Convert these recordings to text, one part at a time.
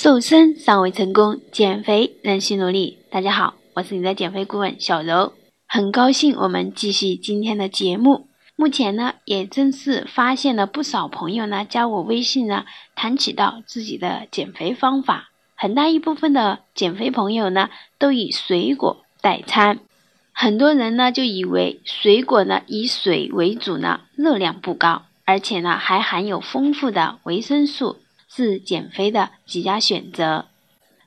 瘦身尚未成功，减肥仍需努力。大家好，我是你的减肥顾问小柔，很高兴我们继续今天的节目。目前呢，也正是发现了不少朋友呢加我微信呢，谈起到自己的减肥方法。很大一部分的减肥朋友呢，都以水果代餐。很多人呢就以为水果呢以水为主呢，热量不高，而且呢还含有丰富的维生素。是减肥的极佳选择，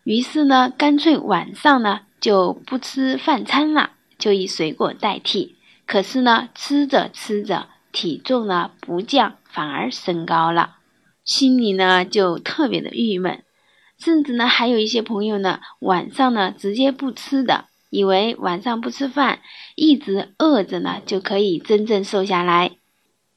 于是呢，干脆晚上呢就不吃饭餐了，就以水果代替。可是呢，吃着吃着，体重呢不降，反而升高了，心里呢就特别的郁闷。甚至呢，还有一些朋友呢，晚上呢直接不吃的，以为晚上不吃饭，一直饿着呢就可以真正瘦下来。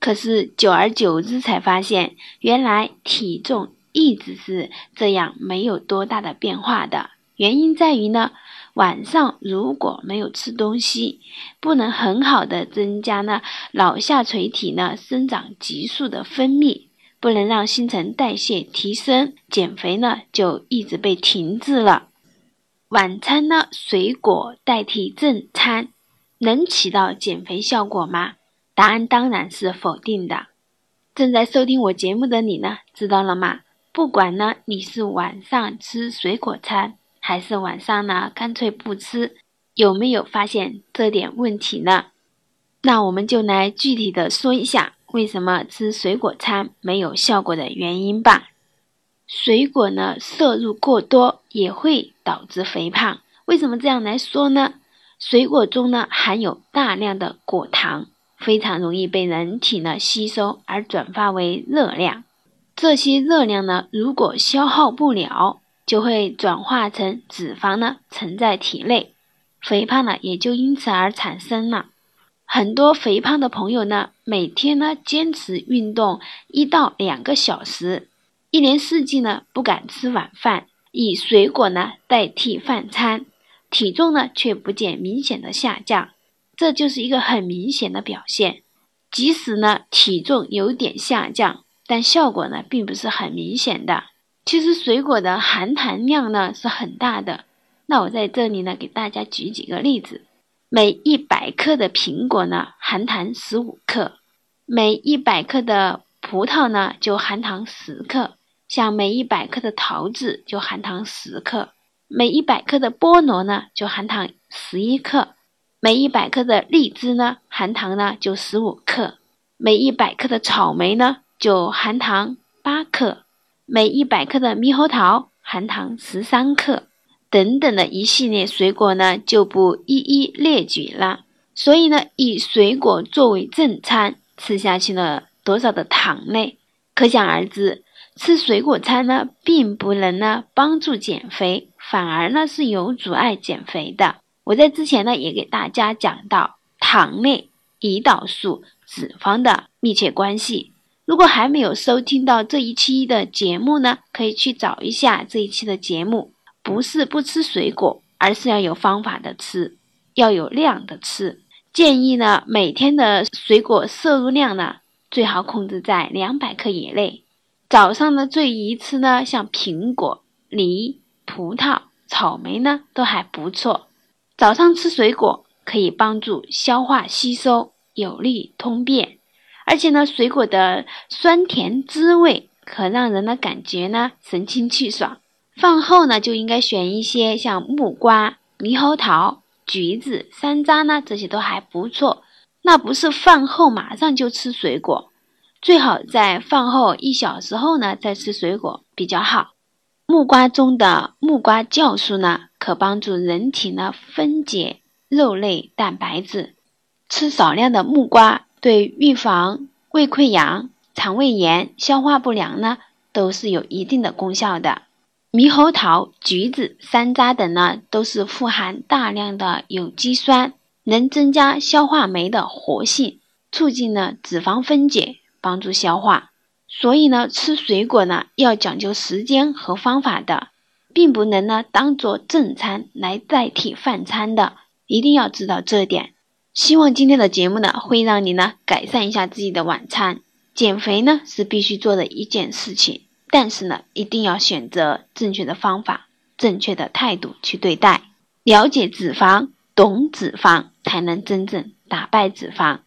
可是久而久之才发现，原来体重一直是这样，没有多大的变化的。原因在于呢，晚上如果没有吃东西，不能很好的增加呢脑下垂体呢生长激素的分泌，不能让新陈代谢提升，减肥呢就一直被停滞了。晚餐呢，水果代替正餐，能起到减肥效果吗？答案当然是否定的。正在收听我节目的你呢，知道了吗？不管呢你是晚上吃水果餐，还是晚上呢干脆不吃，有没有发现这点问题呢？那我们就来具体的说一下，为什么吃水果餐没有效果的原因吧。水果呢摄入过多也会导致肥胖。为什么这样来说呢？水果中呢含有大量的果糖。非常容易被人体呢吸收而转化为热量，这些热量呢如果消耗不了，就会转化成脂肪呢沉在体内，肥胖呢也就因此而产生了。很多肥胖的朋友呢每天呢坚持运动一到两个小时，一年四季呢不敢吃晚饭，以水果呢代替饭餐，体重呢却不见明显的下降。这就是一个很明显的表现，即使呢体重有点下降，但效果呢并不是很明显的。其实水果的含糖量呢是很大的，那我在这里呢给大家举几个例子：每一百克的苹果呢含糖十五克，每一百克的葡萄呢就含糖十克，像每一百克的桃子就含糖十克，每一百克的菠萝呢就含糖十一克。每一百克的荔枝呢，含糖呢就十五克；每一百克的草莓呢，就含糖八克；每一百克的猕猴桃含糖十三克，等等的一系列水果呢，就不一一列举了。所以呢，以水果作为正餐，吃下去了多少的糖类，可想而知。吃水果餐呢，并不能呢帮助减肥，反而呢是有阻碍减肥的。我在之前呢也给大家讲到糖类、胰岛素、脂肪的密切关系。如果还没有收听到这一期的节目呢，可以去找一下这一期的节目。不是不吃水果，而是要有方法的吃，要有量的吃。建议呢每天的水果摄入量呢最好控制在两百克以内。早上的最宜吃呢像苹果、梨、葡萄、草莓呢都还不错。早上吃水果可以帮助消化吸收，有利通便，而且呢，水果的酸甜滋味可让人的感觉呢神清气爽。饭后呢就应该选一些像木瓜、猕猴桃、橘子、山楂呢，这些都还不错。那不是饭后马上就吃水果，最好在饭后一小时后呢再吃水果比较好。木瓜中的木瓜酵素呢。可帮助人体呢分解肉类蛋白质，吃少量的木瓜对预防胃溃疡、肠胃炎、消化不良呢都是有一定的功效的。猕猴桃、橘子、山楂等呢都是富含大量的有机酸，能增加消化酶的活性，促进呢脂肪分解，帮助消化。所以呢吃水果呢要讲究时间和方法的。并不能呢当做正餐来代替饭餐的，一定要知道这点。希望今天的节目呢会让你呢改善一下自己的晚餐。减肥呢是必须做的一件事情，但是呢，一定要选择正确的方法、正确的态度去对待。了解脂肪，懂脂肪，才能真正打败脂肪。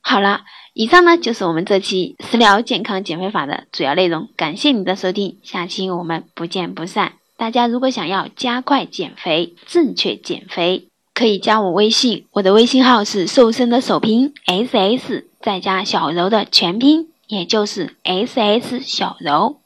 好了，以上呢就是我们这期食疗健康减肥法的主要内容。感谢你的收听，下期我们不见不散。大家如果想要加快减肥、正确减肥，可以加我微信，我的微信号是瘦身的首拼 S S，再加小柔的全拼，也就是 S S 小柔。